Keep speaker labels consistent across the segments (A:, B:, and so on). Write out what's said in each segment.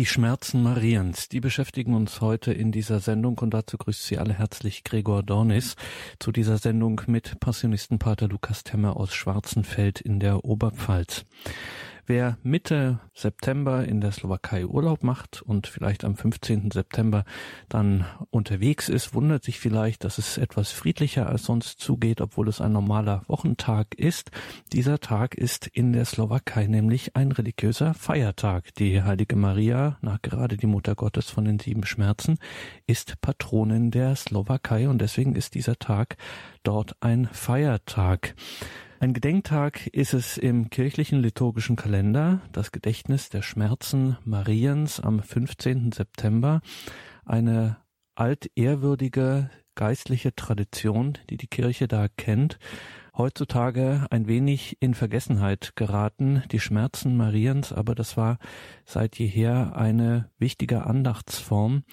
A: Die Schmerzen Mariens, die beschäftigen uns heute in dieser Sendung und dazu grüßt Sie alle herzlich Gregor Dornis zu dieser Sendung mit Passionistenpater Lukas Temmer aus Schwarzenfeld in der Oberpfalz. Wer Mitte September in der Slowakei Urlaub macht und vielleicht am 15. September dann unterwegs ist, wundert sich vielleicht, dass es etwas friedlicher als sonst zugeht, obwohl es ein normaler Wochentag ist. Dieser Tag ist in der Slowakei nämlich ein religiöser Feiertag. Die heilige Maria, nach gerade die Mutter Gottes von den sieben Schmerzen, ist Patronin der Slowakei und deswegen ist dieser Tag dort ein Feiertag. Ein Gedenktag ist es im kirchlichen liturgischen Kalender, das Gedächtnis der Schmerzen Mariens am 15. September, eine altehrwürdige geistliche Tradition, die die Kirche da kennt, heutzutage ein wenig in Vergessenheit geraten, die Schmerzen Mariens, aber das war seit jeher eine wichtige Andachtsform,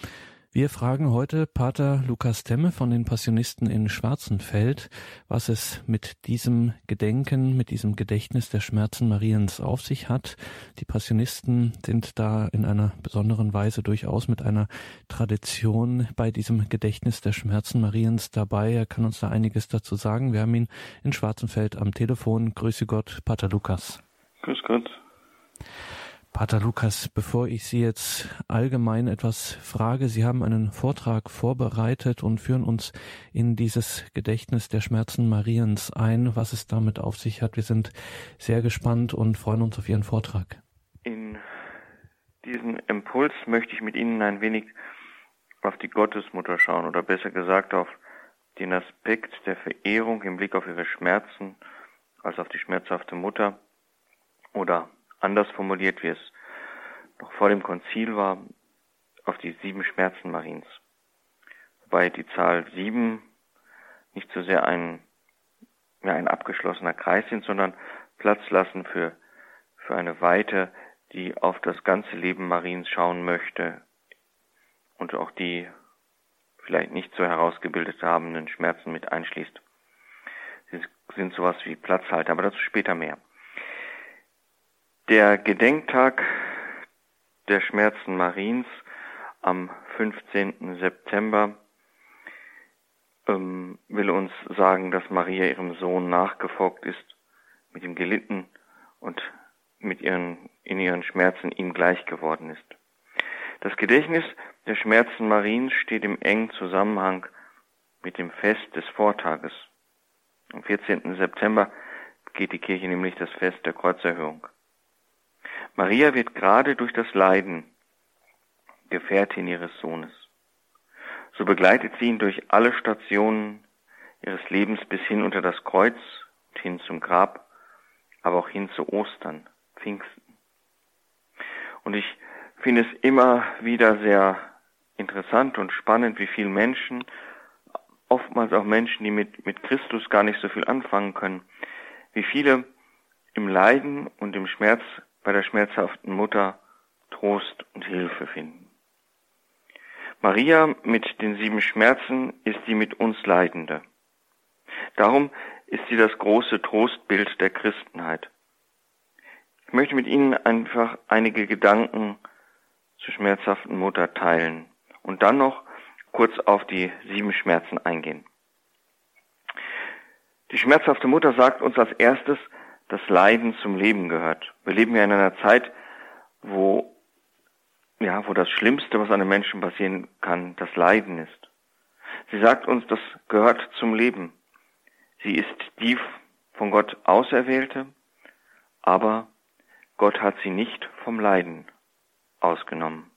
A: wir fragen heute Pater Lukas Temme von den Passionisten in Schwarzenfeld, was es mit diesem Gedenken, mit diesem Gedächtnis der Schmerzen Mariens auf sich hat. Die Passionisten sind da in einer besonderen Weise durchaus mit einer Tradition bei diesem Gedächtnis der Schmerzen Mariens dabei. Er kann uns da einiges dazu sagen. Wir haben ihn in Schwarzenfeld am Telefon. Grüße Gott, Pater Lukas.
B: Grüß Gott.
A: Pater Lukas, bevor ich Sie jetzt allgemein etwas frage, Sie haben einen Vortrag vorbereitet und führen uns in dieses Gedächtnis der Schmerzen Mariens ein, was es damit auf sich hat. Wir sind sehr gespannt und freuen uns auf Ihren Vortrag.
B: In diesem Impuls möchte ich mit Ihnen ein wenig auf die Gottesmutter schauen oder besser gesagt auf den Aspekt der Verehrung im Blick auf ihre Schmerzen als auf die schmerzhafte Mutter oder anders formuliert, wie es noch vor dem Konzil war, auf die sieben Schmerzen Mariens. Wobei die Zahl sieben nicht so sehr ein, ja, ein abgeschlossener Kreis sind, sondern Platz lassen für, für eine Weite, die auf das ganze Leben Mariens schauen möchte und auch die vielleicht nicht so herausgebildet habenden Schmerzen mit einschließt. Sie sind sowas wie Platzhalter, aber dazu später mehr. Der Gedenktag der Schmerzen Mariens am 15. September ähm, will uns sagen, dass Maria ihrem Sohn nachgefolgt ist, mit ihm gelitten und mit ihren, in ihren Schmerzen ihm gleich geworden ist. Das Gedächtnis der Schmerzen Mariens steht im engen Zusammenhang mit dem Fest des Vortages. Am 14. September geht die Kirche nämlich das Fest der Kreuzerhöhung. Maria wird gerade durch das Leiden Gefährtin ihres Sohnes. So begleitet sie ihn durch alle Stationen ihres Lebens bis hin unter das Kreuz und hin zum Grab, aber auch hin zu Ostern, Pfingsten. Und ich finde es immer wieder sehr interessant und spannend, wie viele Menschen, oftmals auch Menschen, die mit, mit Christus gar nicht so viel anfangen können, wie viele im Leiden und im Schmerz bei der schmerzhaften Mutter Trost und Hilfe finden. Maria mit den sieben Schmerzen ist die mit uns Leidende. Darum ist sie das große Trostbild der Christenheit. Ich möchte mit Ihnen einfach einige Gedanken zur schmerzhaften Mutter teilen und dann noch kurz auf die sieben Schmerzen eingehen. Die schmerzhafte Mutter sagt uns als erstes, das Leiden zum Leben gehört. Wir leben ja in einer Zeit, wo, ja, wo das Schlimmste, was einem Menschen passieren kann, das Leiden ist. Sie sagt uns, das gehört zum Leben. Sie ist die von Gott Auserwählte, aber Gott hat sie nicht vom Leiden ausgenommen.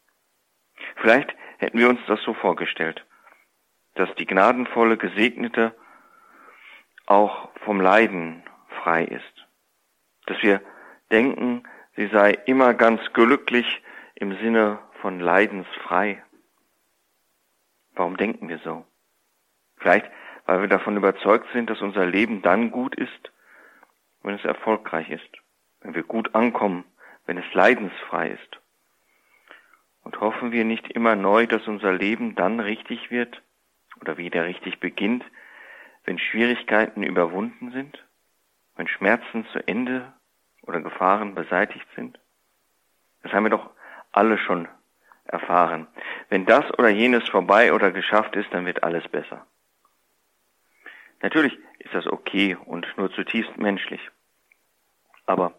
B: Vielleicht hätten wir uns das so vorgestellt, dass die gnadenvolle Gesegnete auch vom Leiden frei ist dass wir denken, sie sei immer ganz glücklich im Sinne von leidensfrei. Warum denken wir so? Vielleicht, weil wir davon überzeugt sind, dass unser Leben dann gut ist, wenn es erfolgreich ist, wenn wir gut ankommen, wenn es leidensfrei ist. Und hoffen wir nicht immer neu, dass unser Leben dann richtig wird oder wieder richtig beginnt, wenn Schwierigkeiten überwunden sind, wenn Schmerzen zu Ende oder Gefahren beseitigt sind? Das haben wir doch alle schon erfahren. Wenn das oder jenes vorbei oder geschafft ist, dann wird alles besser. Natürlich ist das okay und nur zutiefst menschlich. Aber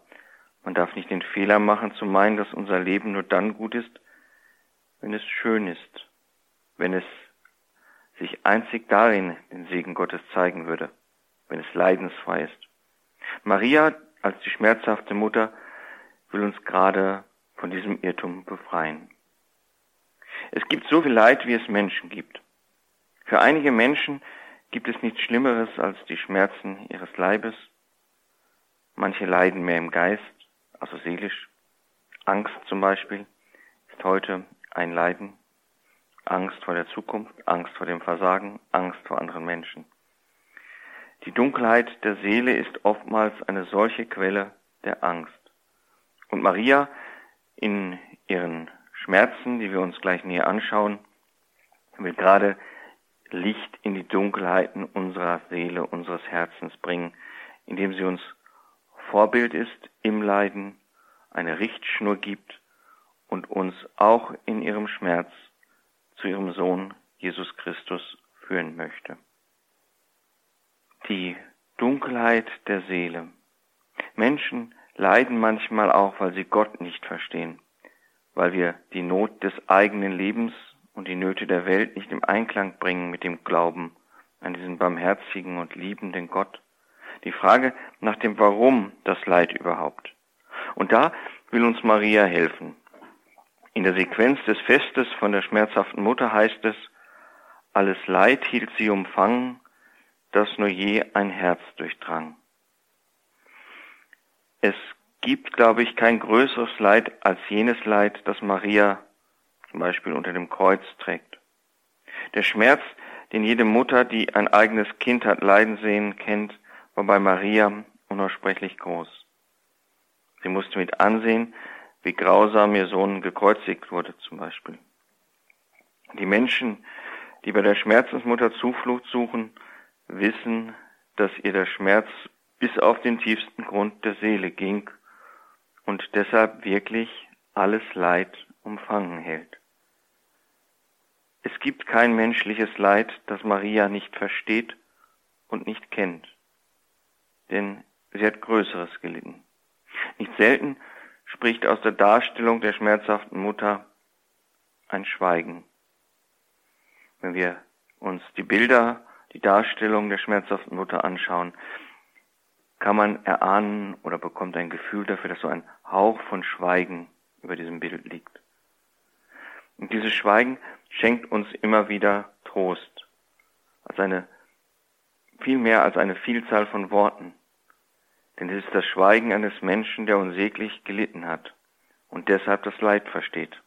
B: man darf nicht den Fehler machen zu meinen, dass unser Leben nur dann gut ist, wenn es schön ist, wenn es sich einzig darin den Segen Gottes zeigen würde, wenn es leidensfrei ist. Maria als die schmerzhafte Mutter will uns gerade von diesem Irrtum befreien. Es gibt so viel Leid, wie es Menschen gibt. Für einige Menschen gibt es nichts Schlimmeres als die Schmerzen ihres Leibes. Manche leiden mehr im Geist, also seelisch. Angst zum Beispiel ist heute ein Leiden. Angst vor der Zukunft, Angst vor dem Versagen, Angst vor anderen Menschen. Die Dunkelheit der Seele ist oftmals eine solche Quelle der Angst. Und Maria in ihren Schmerzen, die wir uns gleich näher anschauen, will gerade Licht in die Dunkelheiten unserer Seele, unseres Herzens bringen, indem sie uns Vorbild ist im Leiden, eine Richtschnur gibt und uns auch in ihrem Schmerz zu ihrem Sohn Jesus Christus führen möchte. Die Dunkelheit der Seele. Menschen leiden manchmal auch, weil sie Gott nicht verstehen, weil wir die Not des eigenen Lebens und die Nöte der Welt nicht im Einklang bringen mit dem Glauben an diesen barmherzigen und liebenden Gott. Die Frage nach dem Warum das Leid überhaupt. Und da will uns Maria helfen. In der Sequenz des Festes von der schmerzhaften Mutter heißt es, alles Leid hielt sie umfangen, das nur je ein Herz durchdrang. Es gibt, glaube ich, kein größeres Leid als jenes Leid, das Maria zum Beispiel unter dem Kreuz trägt. Der Schmerz, den jede Mutter, die ein eigenes Kind hat leiden sehen, kennt, war bei Maria unaussprechlich groß. Sie musste mit ansehen, wie grausam ihr Sohn gekreuzigt wurde zum Beispiel. Die Menschen, die bei der Schmerzensmutter Zuflucht suchen, wissen, dass ihr der Schmerz bis auf den tiefsten Grund der Seele ging und deshalb wirklich alles Leid umfangen hält. Es gibt kein menschliches Leid, das Maria nicht versteht und nicht kennt, denn sie hat Größeres gelitten. Nicht selten spricht aus der Darstellung der schmerzhaften Mutter ein Schweigen. Wenn wir uns die Bilder, die Darstellung der schmerzhaften Mutter anschauen, kann man erahnen oder bekommt ein Gefühl dafür, dass so ein Hauch von Schweigen über diesem Bild liegt. Und dieses Schweigen schenkt uns immer wieder Trost, als eine, viel mehr als eine Vielzahl von Worten. Denn es ist das Schweigen eines Menschen, der unsäglich gelitten hat und deshalb das Leid versteht.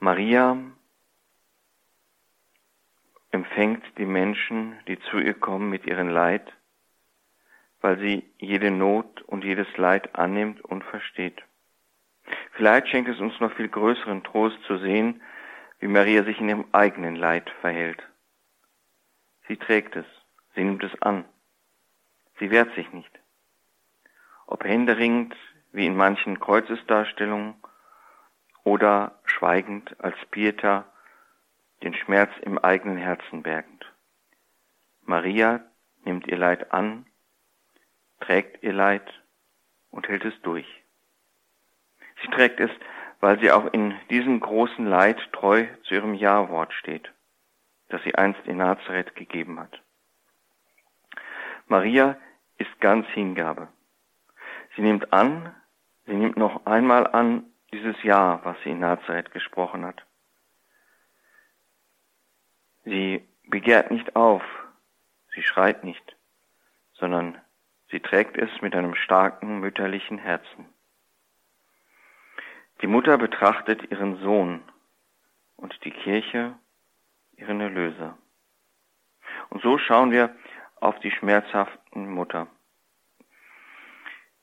B: Maria empfängt die Menschen, die zu ihr kommen mit ihrem Leid, weil sie jede Not und jedes Leid annimmt und versteht. Vielleicht schenkt es uns noch viel größeren Trost zu sehen, wie Maria sich in ihrem eigenen Leid verhält. Sie trägt es, sie nimmt es an, sie wehrt sich nicht. Ob händeringend, wie in manchen Kreuzesdarstellungen, oder schweigend als Pieta, den Schmerz im eigenen Herzen bergend. Maria nimmt ihr Leid an, trägt ihr Leid und hält es durch. Sie trägt es, weil sie auch in diesem großen Leid treu zu ihrem Ja-Wort steht, das sie einst in Nazareth gegeben hat. Maria ist ganz Hingabe. Sie nimmt an, sie nimmt noch einmal an dieses Ja, was sie in Nazareth gesprochen hat. Sie begehrt nicht auf, sie schreit nicht, sondern sie trägt es mit einem starken mütterlichen Herzen. Die Mutter betrachtet ihren Sohn und die Kirche ihren Erlöser. Und so schauen wir auf die schmerzhaften Mutter.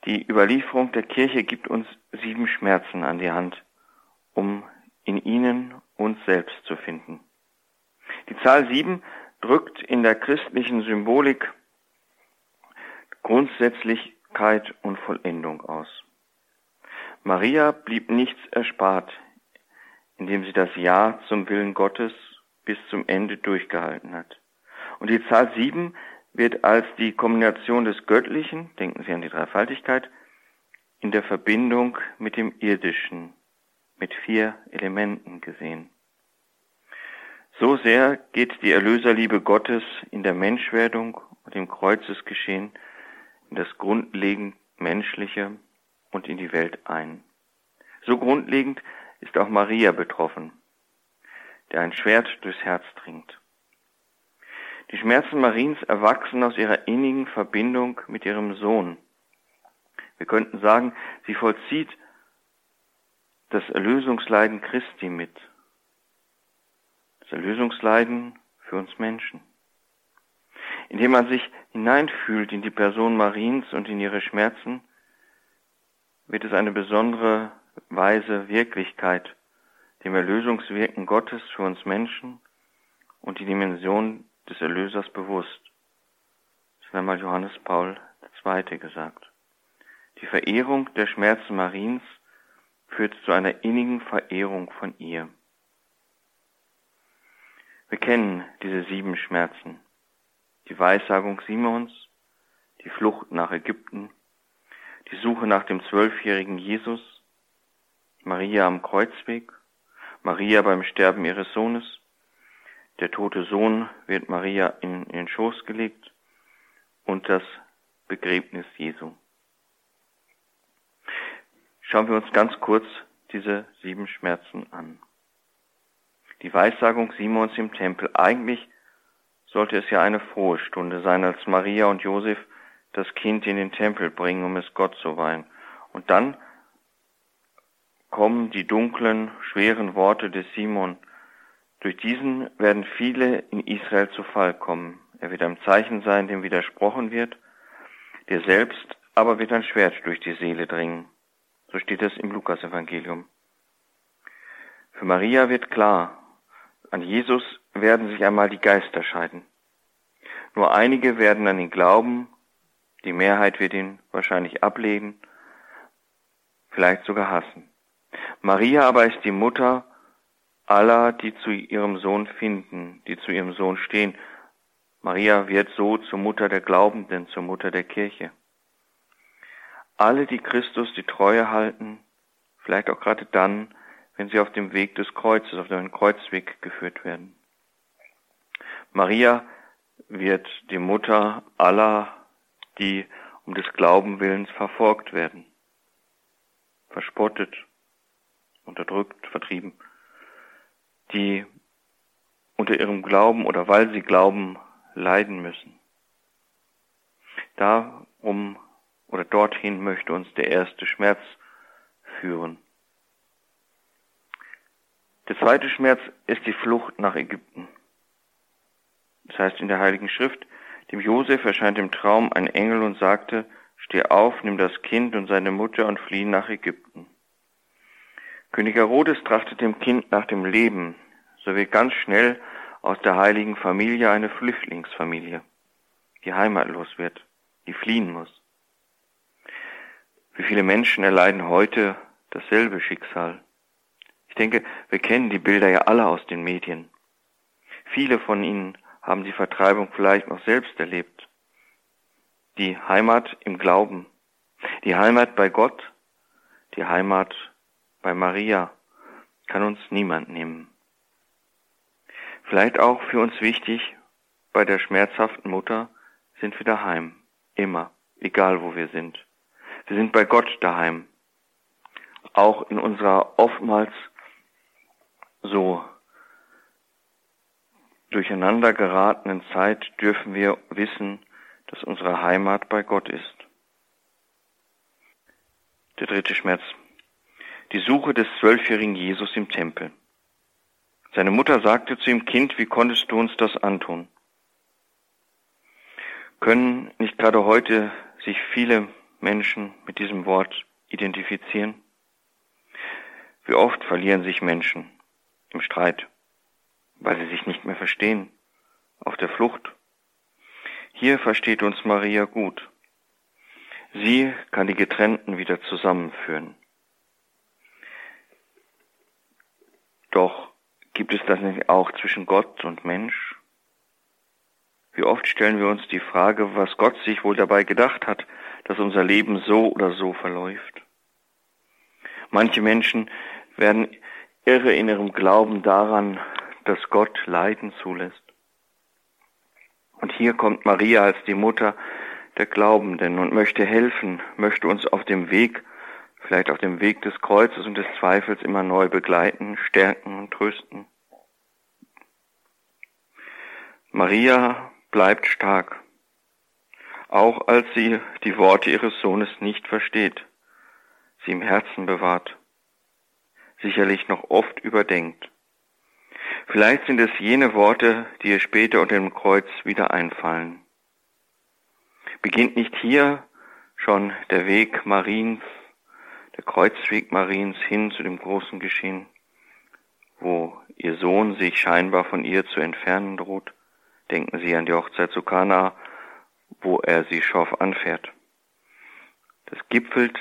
B: Die Überlieferung der Kirche gibt uns sieben Schmerzen an die Hand, um in ihnen uns selbst zu finden. Die Zahl sieben drückt in der christlichen Symbolik Grundsätzlichkeit und Vollendung aus. Maria blieb nichts erspart, indem sie das Ja zum Willen Gottes bis zum Ende durchgehalten hat. Und die Zahl sieben wird als die Kombination des Göttlichen, denken Sie an die Dreifaltigkeit, in der Verbindung mit dem Irdischen, mit vier Elementen gesehen. So sehr geht die Erlöserliebe Gottes in der Menschwerdung und im Kreuzesgeschehen in das grundlegend Menschliche und in die Welt ein. So grundlegend ist auch Maria betroffen, der ein Schwert durchs Herz dringt. Die Schmerzen Mariens erwachsen aus ihrer innigen Verbindung mit ihrem Sohn. Wir könnten sagen, sie vollzieht das Erlösungsleiden Christi mit. Das Erlösungsleiden für uns Menschen. Indem man sich hineinfühlt in die Person Mariens und in ihre Schmerzen, wird es eine besondere Weise Wirklichkeit, dem Erlösungswirken Gottes für uns Menschen und die Dimension des Erlösers bewusst. Das hat einmal Johannes Paul II. gesagt. Die Verehrung der Schmerzen Mariens führt zu einer innigen Verehrung von ihr. Wir kennen diese sieben Schmerzen. Die Weissagung Simons, die Flucht nach Ägypten, die Suche nach dem zwölfjährigen Jesus, Maria am Kreuzweg, Maria beim Sterben ihres Sohnes, der tote Sohn wird Maria in, den Schoß gelegt und das Begräbnis Jesu. Schauen wir uns ganz kurz diese sieben Schmerzen an. Die Weissagung Simons im Tempel. Eigentlich sollte es ja eine frohe Stunde sein, als Maria und Josef das Kind in den Tempel bringen, um es Gott zu weihen. Und dann kommen die dunklen, schweren Worte des Simon. Durch diesen werden viele in Israel zu Fall kommen. Er wird ein Zeichen sein, dem widersprochen wird. Der selbst aber wird ein Schwert durch die Seele dringen. So steht es im Lukasevangelium. Für Maria wird klar, an Jesus werden sich einmal die Geister scheiden. Nur einige werden an ihn glauben, die Mehrheit wird ihn wahrscheinlich ablehnen, vielleicht sogar hassen. Maria aber ist die Mutter aller, die zu ihrem Sohn finden, die zu ihrem Sohn stehen. Maria wird so zur Mutter der Glaubenden, zur Mutter der Kirche. Alle, die Christus die Treue halten, vielleicht auch gerade dann, wenn sie auf dem Weg des Kreuzes, auf dem Kreuzweg geführt werden. Maria wird die Mutter aller, die um des Glaubenwillens verfolgt werden, verspottet, unterdrückt, vertrieben, die unter ihrem Glauben oder weil sie glauben, leiden müssen. Darum oder dorthin möchte uns der erste Schmerz führen. Der zweite Schmerz ist die Flucht nach Ägypten. Das heißt in der Heiligen Schrift, dem Josef erscheint im Traum ein Engel und sagte, steh auf, nimm das Kind und seine Mutter und flieh nach Ägypten. König Herodes trachtet dem Kind nach dem Leben, so wird ganz schnell aus der heiligen Familie eine Flüchtlingsfamilie, die heimatlos wird, die fliehen muss. Wie viele Menschen erleiden heute dasselbe Schicksal? Ich denke, wir kennen die Bilder ja alle aus den Medien. Viele von ihnen haben die Vertreibung vielleicht noch selbst erlebt. Die Heimat im Glauben, die Heimat bei Gott, die Heimat bei Maria kann uns niemand nehmen. Vielleicht auch für uns wichtig, bei der schmerzhaften Mutter sind wir daheim, immer, egal wo wir sind. Wir sind bei Gott daheim. Auch in unserer oftmals so durcheinander geratenen Zeit dürfen wir wissen, dass unsere Heimat bei Gott ist. Der dritte Schmerz. Die Suche des zwölfjährigen Jesus im Tempel. Seine Mutter sagte zu ihm, Kind, wie konntest du uns das antun? Können nicht gerade heute sich viele Menschen mit diesem Wort identifizieren? Wie oft verlieren sich Menschen im Streit, weil sie sich nicht mehr verstehen, auf der Flucht. Hier versteht uns Maria gut. Sie kann die Getrennten wieder zusammenführen. Doch gibt es das nicht auch zwischen Gott und Mensch? Wie oft stellen wir uns die Frage, was Gott sich wohl dabei gedacht hat, dass unser Leben so oder so verläuft? Manche Menschen werden irre in ihrem Glauben daran, dass Gott Leiden zulässt. Und hier kommt Maria als die Mutter der Glaubenden und möchte helfen, möchte uns auf dem Weg, vielleicht auf dem Weg des Kreuzes und des Zweifels immer neu begleiten, stärken und trösten. Maria bleibt stark, auch als sie die Worte ihres Sohnes nicht versteht, sie im Herzen bewahrt, sicherlich noch oft überdenkt. Vielleicht sind es jene Worte, die ihr später unter dem Kreuz wieder einfallen. Beginnt nicht hier schon der Weg Mariens, der Kreuzweg Mariens hin zu dem großen Geschehen, wo ihr Sohn sich scheinbar von ihr zu entfernen droht? Denken Sie an die Hochzeit zu Kana, wo er sie scharf anfährt. Das gipfelt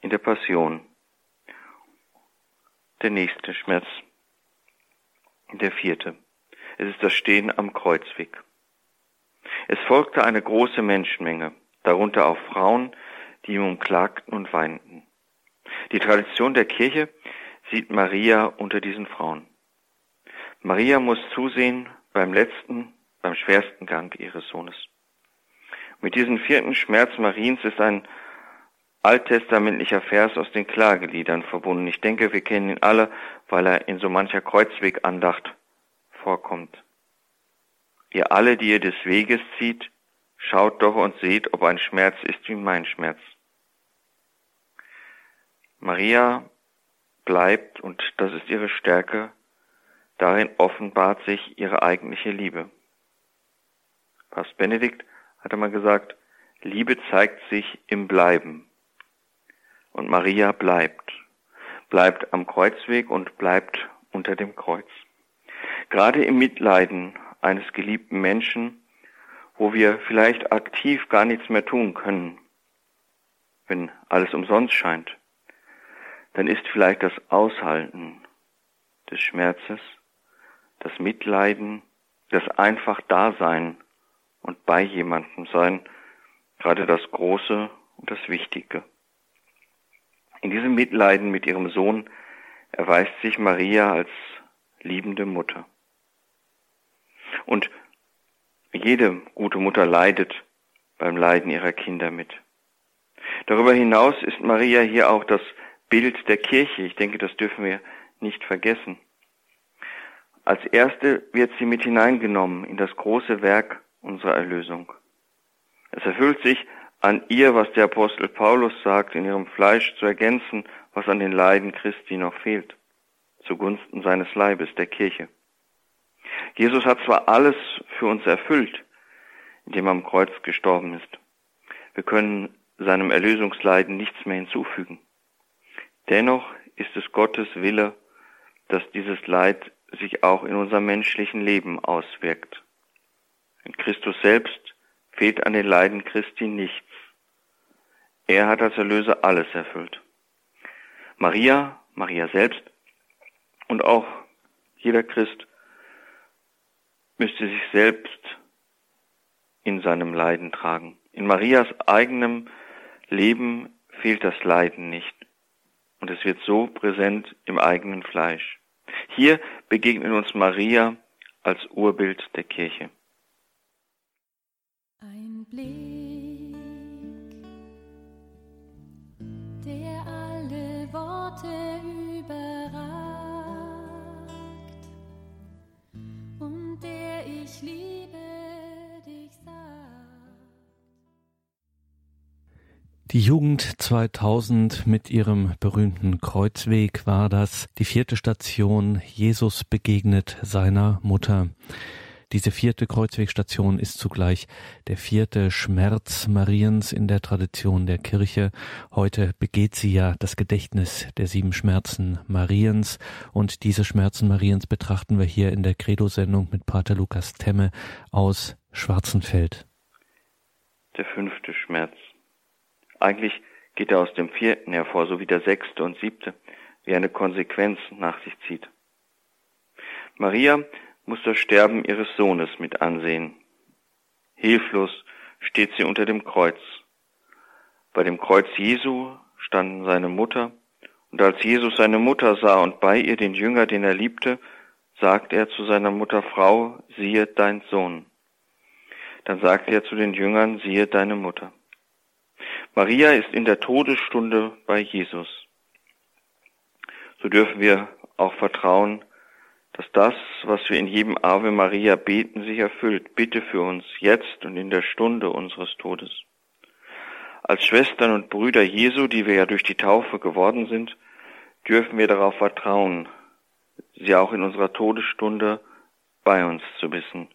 B: in der Passion. Der nächste Schmerz der vierte. Es ist das Stehen am Kreuzweg. Es folgte eine große Menschenmenge, darunter auch Frauen, die ihm umklagten und weinten. Die Tradition der Kirche sieht Maria unter diesen Frauen. Maria muss zusehen beim letzten, beim schwersten Gang ihres Sohnes. Mit diesem vierten Schmerz Mariens ist ein alttestamentlicher Vers aus den Klageliedern verbunden. Ich denke, wir kennen ihn alle, weil er in so mancher Kreuzwegandacht vorkommt. Ihr alle, die ihr des Weges zieht, schaut doch und seht, ob ein Schmerz ist wie mein Schmerz. Maria bleibt, und das ist ihre Stärke, darin offenbart sich ihre eigentliche Liebe. Papst Benedikt hat einmal gesagt, Liebe zeigt sich im Bleiben. Und Maria bleibt, bleibt am Kreuzweg und bleibt unter dem Kreuz. Gerade im Mitleiden eines geliebten Menschen, wo wir vielleicht aktiv gar nichts mehr tun können, wenn alles umsonst scheint, dann ist vielleicht das Aushalten des Schmerzes, das Mitleiden, das einfach Dasein und bei jemandem sein, gerade das Große und das Wichtige. In diesem Mitleiden mit ihrem Sohn erweist sich Maria als liebende Mutter. Und jede gute Mutter leidet beim Leiden ihrer Kinder mit. Darüber hinaus ist Maria hier auch das Bild der Kirche. Ich denke, das dürfen wir nicht vergessen. Als erste wird sie mit hineingenommen in das große Werk unserer Erlösung. Es erfüllt sich an ihr, was der Apostel Paulus sagt, in ihrem Fleisch zu ergänzen, was an den Leiden Christi noch fehlt, zugunsten seines Leibes, der Kirche. Jesus hat zwar alles für uns erfüllt, indem er am Kreuz gestorben ist. Wir können seinem Erlösungsleiden nichts mehr hinzufügen. Dennoch ist es Gottes Wille, dass dieses Leid sich auch in unserem menschlichen Leben auswirkt. In Christus selbst fehlt an den Leiden Christi nichts. Er hat als Erlöser alles erfüllt. Maria, Maria selbst und auch jeder Christ müsste sich selbst in seinem Leiden tragen. In Marias eigenem Leben fehlt das Leiden nicht. Und es wird so präsent im eigenen Fleisch. Hier begegnet uns Maria als Urbild der Kirche.
A: Die Jugend 2000 mit ihrem berühmten Kreuzweg war das, die vierte Station, Jesus begegnet seiner Mutter. Diese vierte Kreuzwegstation ist zugleich der vierte Schmerz Mariens in der Tradition der Kirche. Heute begeht sie ja das Gedächtnis der sieben Schmerzen Mariens und diese Schmerzen Mariens betrachten wir hier in der Credo-Sendung mit Pater Lukas Temme aus Schwarzenfeld.
B: Der fünfte Schmerz. Eigentlich geht er aus dem vierten hervor, so wie der sechste und siebte, wie eine Konsequenz nach sich zieht. Maria muss das Sterben ihres Sohnes mit ansehen. Hilflos steht sie unter dem Kreuz. Bei dem Kreuz Jesu standen seine Mutter, und als Jesus seine Mutter sah und bei ihr den Jünger, den er liebte, sagt er zu seiner Mutter Frau, siehe dein Sohn. Dann sagt er zu den Jüngern, siehe deine Mutter. Maria ist in der Todesstunde bei Jesus. So dürfen wir auch vertrauen, dass das, was wir in jedem Ave Maria beten, sich erfüllt. Bitte für uns jetzt und in der Stunde unseres Todes. Als Schwestern und Brüder Jesu, die wir ja durch die Taufe geworden sind, dürfen wir darauf vertrauen, sie auch in unserer Todesstunde bei uns zu wissen.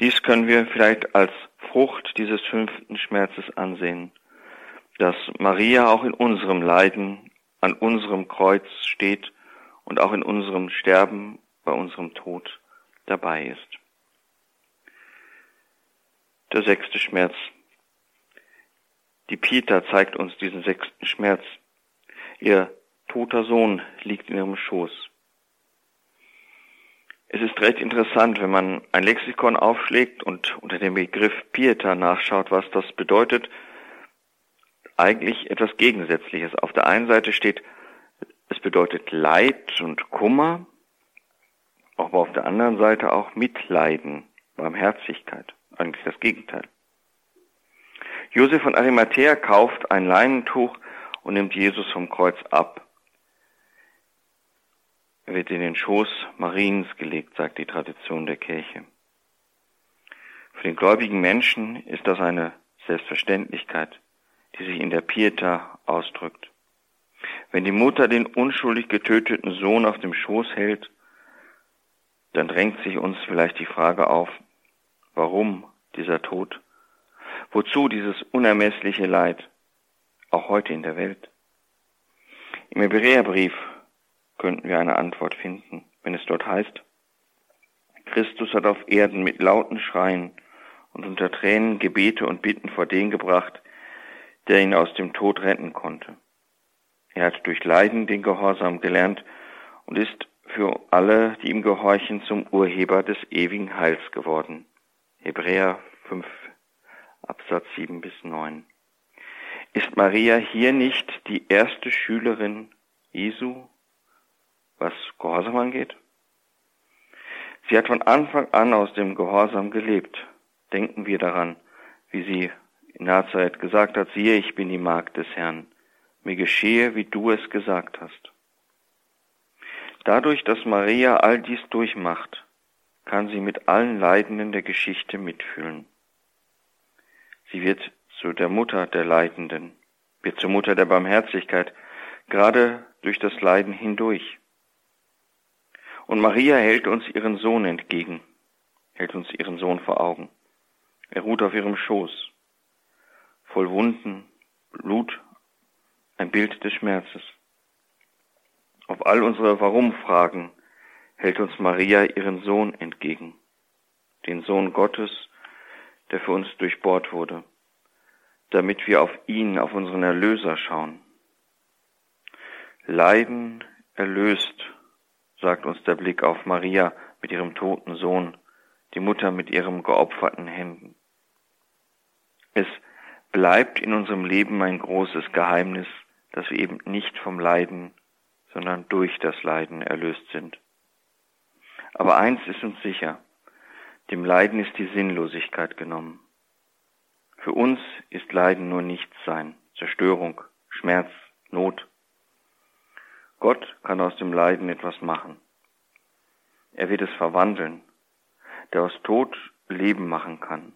B: Dies können wir vielleicht als Frucht dieses fünften Schmerzes ansehen, dass Maria auch in unserem Leiden an unserem Kreuz steht und auch in unserem Sterben, bei unserem Tod dabei ist. Der sechste Schmerz. Die Pita zeigt uns diesen sechsten Schmerz. Ihr toter Sohn liegt in ihrem Schoß. Es ist recht interessant, wenn man ein Lexikon aufschlägt und unter dem Begriff Pieta nachschaut, was das bedeutet. Eigentlich etwas Gegensätzliches. Auf der einen Seite steht, es bedeutet Leid und Kummer, aber auf der anderen Seite auch Mitleiden, Barmherzigkeit. Eigentlich das Gegenteil. Josef von Arimathea kauft ein Leinentuch und nimmt Jesus vom Kreuz ab. Er wird in den Schoß Mariens gelegt, sagt die Tradition der Kirche. Für den gläubigen Menschen ist das eine Selbstverständlichkeit, die sich in der Pieta ausdrückt. Wenn die Mutter den unschuldig getöteten Sohn auf dem Schoß hält, dann drängt sich uns vielleicht die Frage auf, warum dieser Tod? Wozu dieses unermessliche Leid, auch heute in der Welt? Im Hebräerbrief könnten wir eine Antwort finden, wenn es dort heißt, Christus hat auf Erden mit lauten Schreien und unter Tränen Gebete und Bitten vor den gebracht, der ihn aus dem Tod retten konnte. Er hat durch Leiden den Gehorsam gelernt und ist für alle, die ihm gehorchen, zum Urheber des ewigen Heils geworden. Hebräer 5, Absatz 7 bis 9. Ist Maria hier nicht die erste Schülerin Jesu was Gehorsam angeht? Sie hat von Anfang an aus dem Gehorsam gelebt. Denken wir daran, wie sie in Nazareth gesagt hat, siehe, ich bin die Magd des Herrn. Mir geschehe, wie du es gesagt hast. Dadurch, dass Maria all dies durchmacht, kann sie mit allen Leidenden der Geschichte mitfühlen. Sie wird zu der Mutter der Leidenden, wird zur Mutter der Barmherzigkeit, gerade durch das Leiden hindurch. Und Maria hält uns ihren Sohn entgegen, hält uns ihren Sohn vor Augen. Er ruht auf ihrem Schoß, voll Wunden, Blut, ein Bild des Schmerzes. Auf all unsere Warum-Fragen hält uns Maria ihren Sohn entgegen, den Sohn Gottes, der für uns durchbohrt wurde, damit wir auf ihn, auf unseren Erlöser schauen. Leiden erlöst sagt uns der Blick auf Maria mit ihrem toten Sohn, die Mutter mit ihrem geopferten Händen. Es bleibt in unserem Leben ein großes Geheimnis, dass wir eben nicht vom Leiden, sondern durch das Leiden erlöst sind. Aber eins ist uns sicher, dem Leiden ist die Sinnlosigkeit genommen. Für uns ist Leiden nur Nichtsein, Zerstörung, Schmerz, Not. Gott kann aus dem Leiden etwas machen. Er wird es verwandeln, der aus Tod Leben machen kann,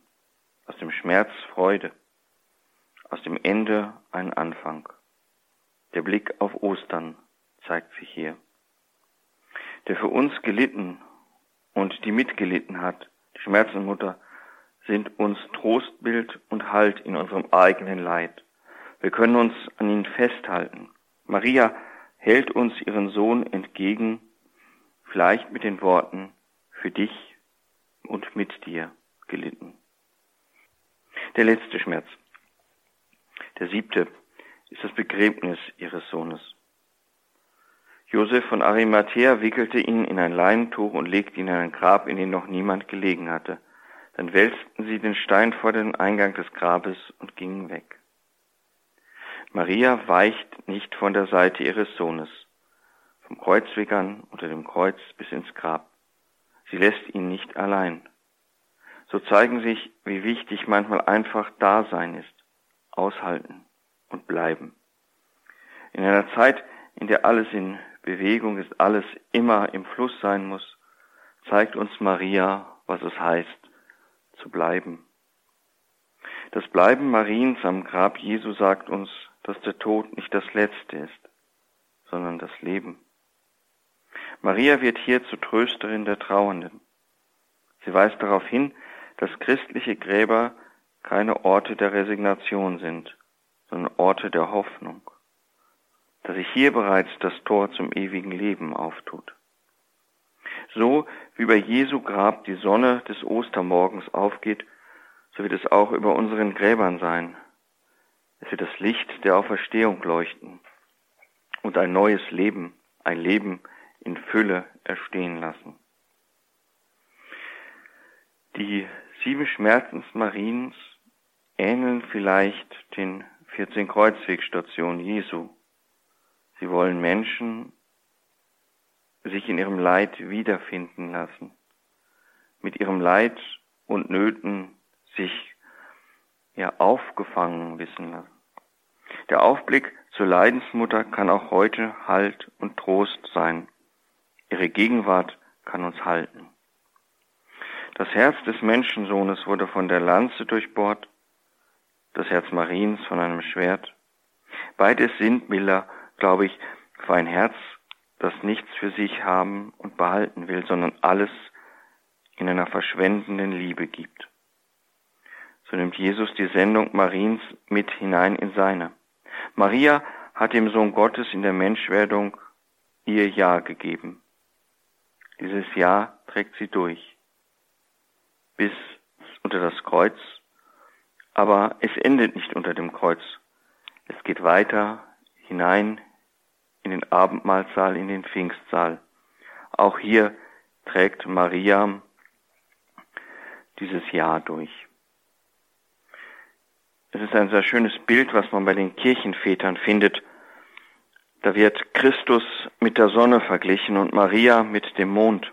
B: aus dem Schmerz Freude, aus dem Ende ein Anfang. Der Blick auf Ostern zeigt sich hier. Der für uns gelitten und die mitgelitten hat, die Schmerzenmutter, sind uns Trostbild und Halt in unserem eigenen Leid. Wir können uns an ihn festhalten. Maria hält uns ihren Sohn entgegen, vielleicht mit den Worten, für dich und mit dir gelitten. Der letzte Schmerz. Der siebte ist das Begräbnis ihres Sohnes. Josef von Arimathea wickelte ihn in ein Leinentuch und legte ihn in ein Grab, in dem noch niemand gelegen hatte. Dann wälzten sie den Stein vor den Eingang des Grabes und gingen weg. Maria weicht nicht von der Seite ihres Sohnes, vom Kreuzweg an unter dem Kreuz bis ins Grab. Sie lässt ihn nicht allein. So zeigen sich, wie wichtig manchmal einfach Dasein ist, aushalten und bleiben. In einer Zeit, in der alles in Bewegung ist, alles immer im Fluss sein muss, zeigt uns Maria, was es heißt, zu bleiben. Das Bleiben Mariens am Grab Jesu sagt uns, dass der Tod nicht das Letzte ist, sondern das Leben. Maria wird hier zur Trösterin der Trauernden. Sie weist darauf hin, dass christliche Gräber keine Orte der Resignation sind, sondern Orte der Hoffnung, dass sich hier bereits das Tor zum ewigen Leben auftut. So wie bei Jesu Grab die Sonne des Ostermorgens aufgeht, so wird es auch über unseren Gräbern sein. Wird das Licht der Auferstehung leuchten und ein neues Leben, ein Leben in Fülle erstehen lassen. Die sieben Schmerzens Mariens ähneln vielleicht den 14 Kreuzwegstationen Jesu. Sie wollen Menschen sich in ihrem Leid wiederfinden lassen, mit ihrem Leid und Nöten sich ja aufgefangen wissen lassen. Der Aufblick zur Leidensmutter kann auch heute Halt und Trost sein. Ihre Gegenwart kann uns halten. Das Herz des Menschensohnes wurde von der Lanze durchbohrt, das Herz Mariens von einem Schwert. Beides sind Bilder, glaube ich, für ein Herz, das nichts für sich haben und behalten will, sondern alles in einer verschwendenden Liebe gibt. So nimmt Jesus die Sendung Mariens mit hinein in seine. Maria hat dem Sohn Gottes in der Menschwerdung ihr Ja gegeben. Dieses Ja trägt sie durch bis unter das Kreuz, aber es endet nicht unter dem Kreuz. Es geht weiter hinein in den Abendmahlsaal, in den Pfingstsaal. Auch hier trägt Maria dieses Jahr durch. Es ist ein sehr schönes Bild, was man bei den Kirchenvätern findet. Da wird Christus mit der Sonne verglichen und Maria mit dem Mond.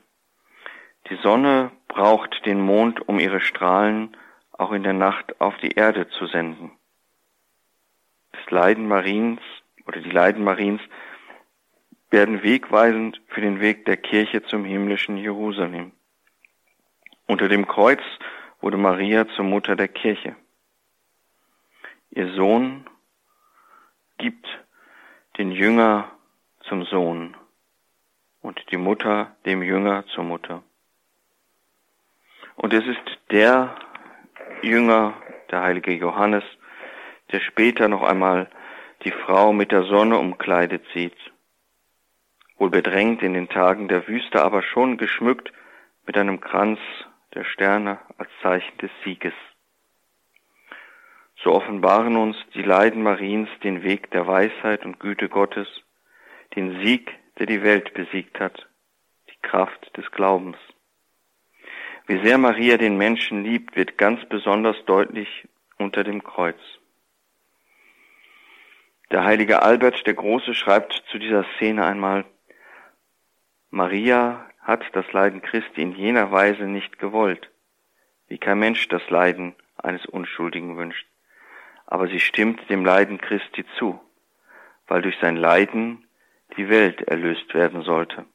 B: Die Sonne braucht den Mond, um ihre Strahlen auch in der Nacht auf die Erde zu senden. Das Leiden Mariens oder die Leiden Mariens werden wegweisend für den Weg der Kirche zum himmlischen Jerusalem. Unter dem Kreuz wurde Maria zur Mutter der Kirche. Ihr Sohn gibt den Jünger zum Sohn und die Mutter dem Jünger zur Mutter. Und es ist der Jünger, der heilige Johannes, der später noch einmal die Frau mit der Sonne umkleidet sieht wohl bedrängt in den Tagen der Wüste, aber schon geschmückt mit einem Kranz der Sterne als Zeichen des Sieges. So offenbaren uns die Leiden Mariens den Weg der Weisheit und Güte Gottes, den Sieg, der die Welt besiegt hat, die Kraft des Glaubens. Wie sehr Maria den Menschen liebt, wird ganz besonders deutlich unter dem Kreuz. Der heilige Albert der Große schreibt zu dieser Szene einmal, Maria hat das Leiden Christi in jener Weise nicht gewollt, wie kein Mensch das Leiden eines Unschuldigen wünscht. Aber sie stimmt dem Leiden Christi zu, weil durch sein Leiden die Welt erlöst werden sollte.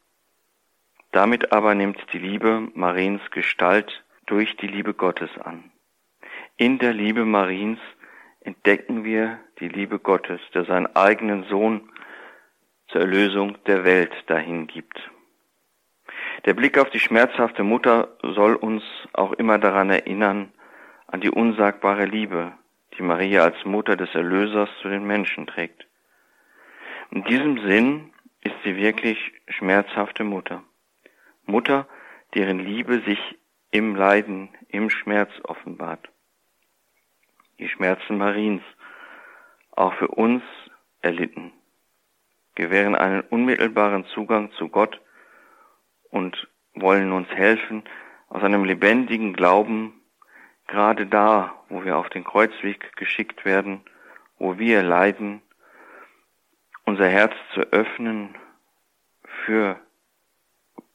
B: Damit aber nimmt die Liebe Mariens Gestalt durch die Liebe Gottes an. In der Liebe Mariens entdecken wir die Liebe Gottes, der seinen eigenen Sohn zur Erlösung der Welt dahin gibt. Der Blick auf die schmerzhafte Mutter soll uns auch immer daran erinnern, an die unsagbare Liebe, die Maria als Mutter des Erlösers zu den Menschen trägt. In diesem Sinn ist sie wirklich schmerzhafte Mutter. Mutter, deren Liebe sich im Leiden, im Schmerz offenbart. Die Schmerzen Mariens, auch für uns erlitten. gewähren einen unmittelbaren Zugang zu Gott und wollen uns helfen, aus einem lebendigen Glauben, gerade da, wo wir auf den Kreuzweg geschickt werden, wo wir leiden, unser Herz zu öffnen für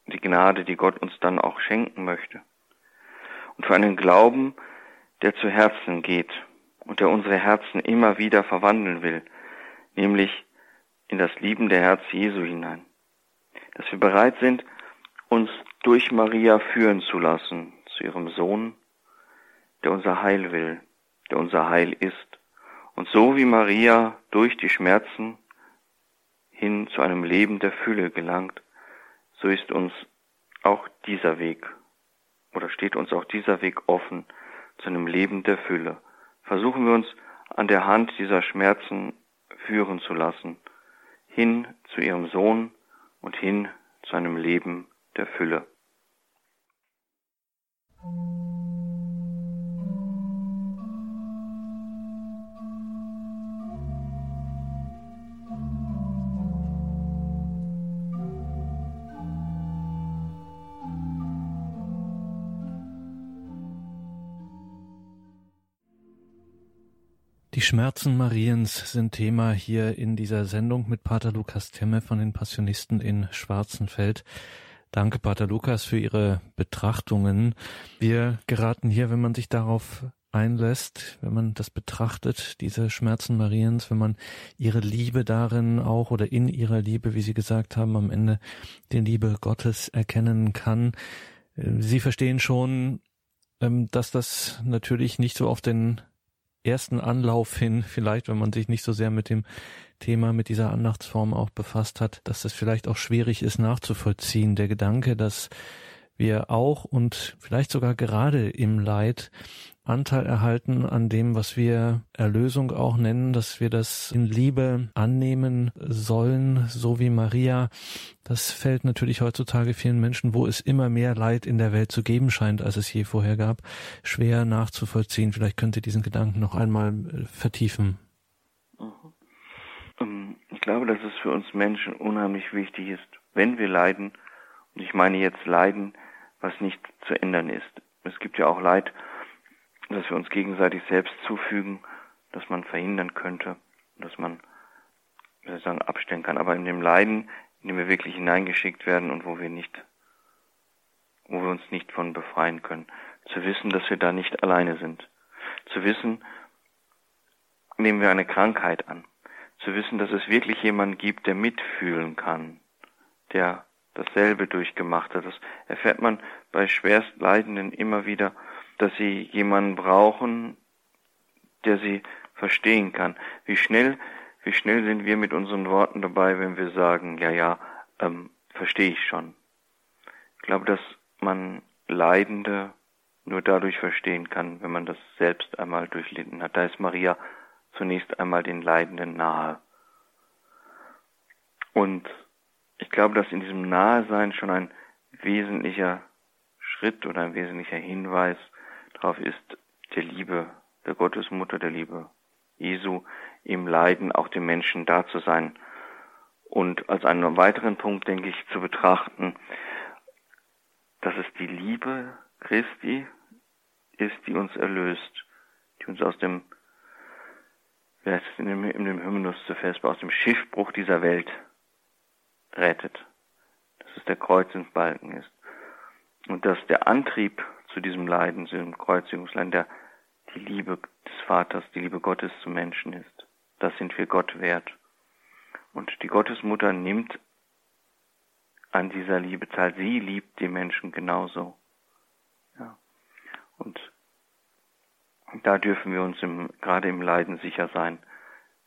B: die Gnade, die Gott uns dann auch schenken möchte. Und für einen Glauben, der zu Herzen geht und der unsere Herzen immer wieder verwandeln will, nämlich in das liebende Herz Jesu hinein. Dass wir bereit sind, uns durch Maria führen zu lassen zu ihrem Sohn, der unser Heil will, der unser Heil ist. Und so wie Maria durch die Schmerzen hin zu einem Leben der Fülle gelangt, so ist uns auch dieser Weg oder steht uns auch dieser Weg offen zu einem Leben der Fülle. Versuchen wir uns an der Hand dieser Schmerzen führen zu lassen, hin zu ihrem Sohn und hin zu einem Leben der Fülle.
A: Die Schmerzen Mariens sind Thema hier in dieser Sendung mit Pater Lukas Temme von den Passionisten in Schwarzenfeld. Danke, Pater Lukas, für Ihre Betrachtungen. Wir geraten hier, wenn man sich darauf einlässt, wenn man das betrachtet, diese Schmerzen Mariens, wenn man ihre Liebe darin auch oder in ihrer Liebe, wie Sie gesagt haben, am Ende die Liebe Gottes erkennen kann. Sie verstehen schon, ähm, dass das natürlich nicht so auf den ersten Anlauf hin, vielleicht, wenn man sich nicht so sehr mit dem Thema, mit dieser Andachtsform auch befasst hat, dass es vielleicht auch schwierig ist nachzuvollziehen. Der Gedanke, dass wir auch und vielleicht sogar gerade im Leid Anteil erhalten an dem, was wir Erlösung auch nennen, dass wir das in Liebe annehmen sollen, so wie Maria. Das fällt natürlich heutzutage vielen Menschen, wo es immer mehr Leid in der Welt zu geben scheint, als es je vorher gab, schwer nachzuvollziehen. Vielleicht könnt ihr diesen Gedanken noch einmal äh, vertiefen.
B: Mhm. Ähm, ich glaube, dass es für uns Menschen unheimlich wichtig ist, wenn wir leiden, und ich meine jetzt Leiden, was nicht zu ändern ist. Es gibt ja auch Leid, dass wir uns gegenseitig selbst zufügen, dass man verhindern könnte, dass man sozusagen abstellen kann. Aber in dem Leiden, in dem wir wirklich hineingeschickt werden und wo wir nicht, wo wir uns nicht von befreien können, zu wissen, dass wir da nicht alleine sind. Zu wissen, nehmen wir eine Krankheit an. Zu wissen, dass es wirklich jemanden gibt, der mitfühlen kann, der dasselbe durchgemacht hat. Das erfährt man bei Schwerstleidenden immer wieder, dass sie jemanden brauchen, der sie verstehen kann. Wie schnell, wie schnell sind wir mit unseren Worten dabei, wenn wir sagen, ja, ja, ähm, verstehe ich schon. Ich glaube, dass man Leidende nur dadurch verstehen kann, wenn man das selbst einmal durchlitten hat. Da ist Maria zunächst einmal den Leidenden nahe. Und ich glaube, dass in diesem Nahesein schon ein wesentlicher Schritt oder ein wesentlicher Hinweis darauf ist, der Liebe der Gottesmutter, der Liebe Jesu im Leiden auch dem Menschen da zu sein. Und als einen weiteren Punkt, denke ich, zu betrachten, dass es die Liebe Christi ist, die uns erlöst, die uns aus dem, wie heißt es in dem, in dem Hymnus zu Vesper, aus dem Schiffbruch dieser Welt rettet. Dass es der Kreuzensbalken ist. Und dass der Antrieb zu diesem Leiden, zu diesem Kreuzigungsleiden, der die Liebe des Vaters, die Liebe Gottes zum Menschen ist. Das sind wir Gott wert. Und die Gottesmutter nimmt an dieser Liebe teil. Sie liebt die Menschen genauso. Ja. Und da dürfen wir uns im, gerade im Leiden sicher sein,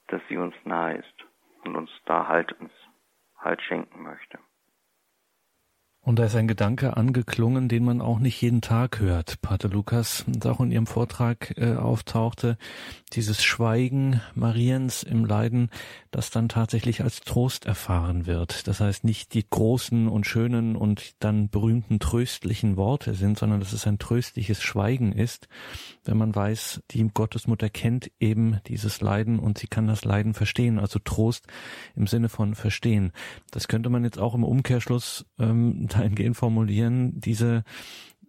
B: dass sie uns nahe ist und uns da halt uns Halt schenken möchte.
A: Und da ist ein Gedanke angeklungen, den man auch nicht jeden Tag hört. Pater Lukas und auch in Ihrem Vortrag äh, auftauchte, dieses Schweigen Mariens im Leiden, das dann tatsächlich als Trost erfahren wird. Das heißt, nicht die großen und schönen und dann berühmten tröstlichen Worte sind, sondern dass es ein tröstliches Schweigen ist, wenn man weiß, die Gottesmutter kennt eben dieses Leiden und sie kann das Leiden verstehen, also Trost im Sinne von verstehen. Das könnte man jetzt auch im Umkehrschluss ähm, dahingehend formulieren, diese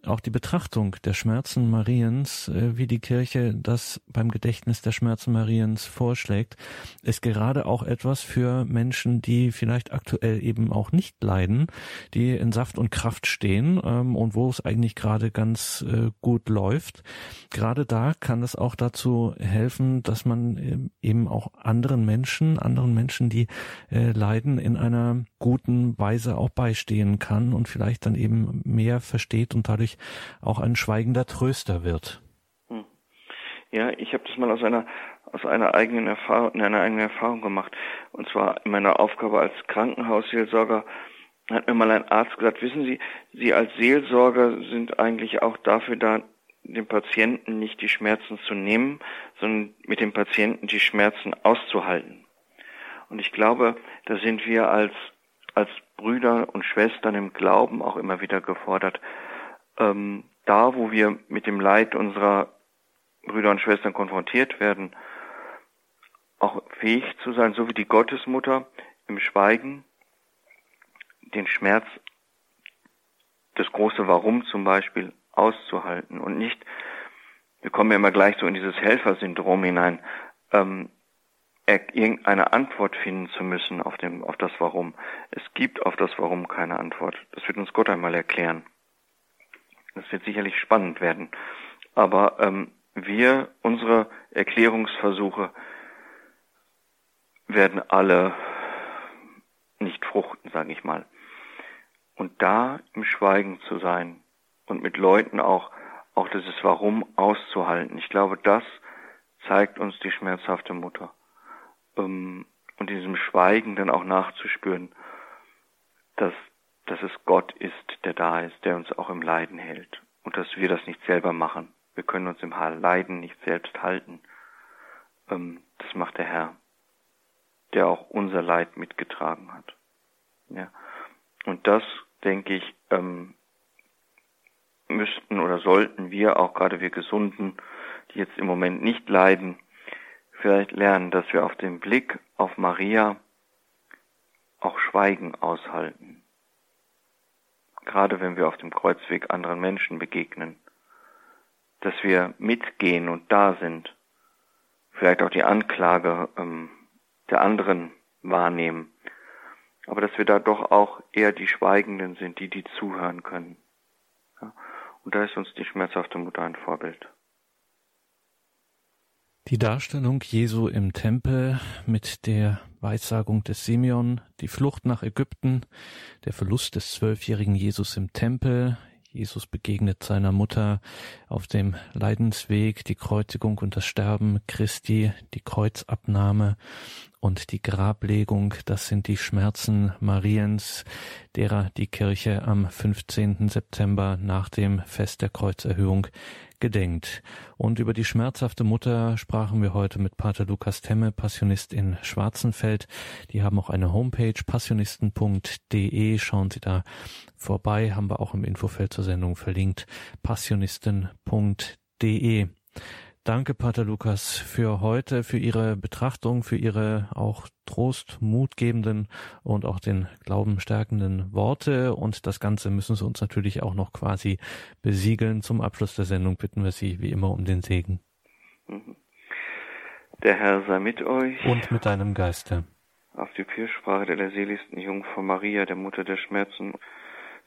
A: auch die Betrachtung der Schmerzen Mariens, äh, wie die Kirche das beim Gedächtnis der Schmerzen Mariens vorschlägt, ist gerade auch etwas für Menschen, die vielleicht aktuell eben auch nicht leiden, die in Saft und Kraft stehen ähm, und wo es eigentlich gerade ganz äh, gut läuft. Gerade da kann es auch dazu helfen, dass man äh, eben auch anderen Menschen, anderen Menschen, die leiden, in einer guten Weise auch beistehen kann und vielleicht dann eben mehr versteht und dadurch auch ein schweigender Tröster wird. Hm.
B: Ja, ich habe das mal aus einer aus einer eigenen Erfahrung, in einer eigenen Erfahrung gemacht. Und zwar in meiner Aufgabe als Krankenhausseelsorger hat mir mal ein Arzt gesagt, wissen Sie, Sie als Seelsorger sind eigentlich auch dafür da, dem Patienten nicht die Schmerzen zu nehmen, sondern mit dem Patienten die Schmerzen auszuhalten. Und ich glaube, da sind wir als, als Brüder und Schwestern im Glauben auch immer wieder gefordert, ähm, da, wo wir mit dem Leid unserer Brüder und Schwestern konfrontiert werden, auch fähig zu sein, so wie die Gottesmutter im Schweigen den Schmerz, das große Warum zum Beispiel auszuhalten und nicht, wir kommen ja immer gleich so in dieses Helfersyndrom hinein, ähm, irgendeine Antwort finden zu müssen auf, dem, auf das Warum. Es gibt auf das Warum keine Antwort. Das wird uns Gott einmal erklären. Das wird sicherlich spannend werden. Aber ähm, wir, unsere Erklärungsversuche werden alle nicht fruchten, sage ich mal. Und da im Schweigen zu sein und mit Leuten auch, auch dieses Warum auszuhalten, ich glaube, das zeigt uns die schmerzhafte Mutter. Ähm, und diesem Schweigen dann auch nachzuspüren, dass dass es Gott ist, der da ist, der uns auch im Leiden hält und dass wir das nicht selber machen. Wir können uns im Leiden nicht selbst halten. Ähm, das macht der Herr, der auch unser Leid mitgetragen hat. Ja. Und das, denke ich, ähm, müssten oder sollten wir, auch gerade wir Gesunden, die jetzt im Moment nicht leiden, vielleicht lernen, dass wir auf den Blick auf Maria auch Schweigen aushalten gerade wenn wir auf dem Kreuzweg anderen Menschen begegnen, dass wir mitgehen und da sind, vielleicht auch die Anklage ähm, der anderen wahrnehmen, aber dass wir da doch auch eher die Schweigenden sind, die die zuhören können. Ja? Und da ist uns die schmerzhafte Mutter ein Vorbild.
A: Die Darstellung Jesu im Tempel mit der Weissagung des Simeon, die Flucht nach Ägypten, der Verlust des zwölfjährigen Jesus im Tempel, Jesus begegnet seiner Mutter auf dem Leidensweg, die Kreuzigung und das Sterben Christi, die Kreuzabnahme und die Grablegung, das sind die Schmerzen Mariens, derer die Kirche am 15. September nach dem Fest der Kreuzerhöhung gedenkt. Und über die schmerzhafte Mutter sprachen wir heute mit Pater Lukas Temme, Passionist in Schwarzenfeld. Die haben auch eine Homepage, passionisten.de. Schauen Sie da vorbei, haben wir auch im Infofeld zur Sendung verlinkt, passionisten.de. Danke, Pater Lukas, für heute, für Ihre Betrachtung, für Ihre auch Trost, mutgebenden und auch den Glauben stärkenden Worte. Und das Ganze müssen Sie uns natürlich auch noch quasi besiegeln. Zum Abschluss der Sendung bitten wir Sie wie immer um den Segen.
B: Mhm. Der Herr sei mit euch.
A: Und mit deinem Geiste.
B: Auf die Fürsprache der seligsten Jungfrau Maria, der Mutter der Schmerzen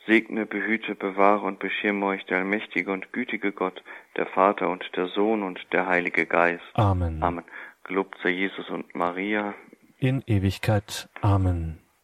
B: Segne, behüte, bewahre und beschirme euch der allmächtige und gütige Gott, der Vater und der Sohn und der Heilige Geist.
A: Amen.
B: Amen. Gelobt sei Jesus und Maria.
A: In Ewigkeit. Amen.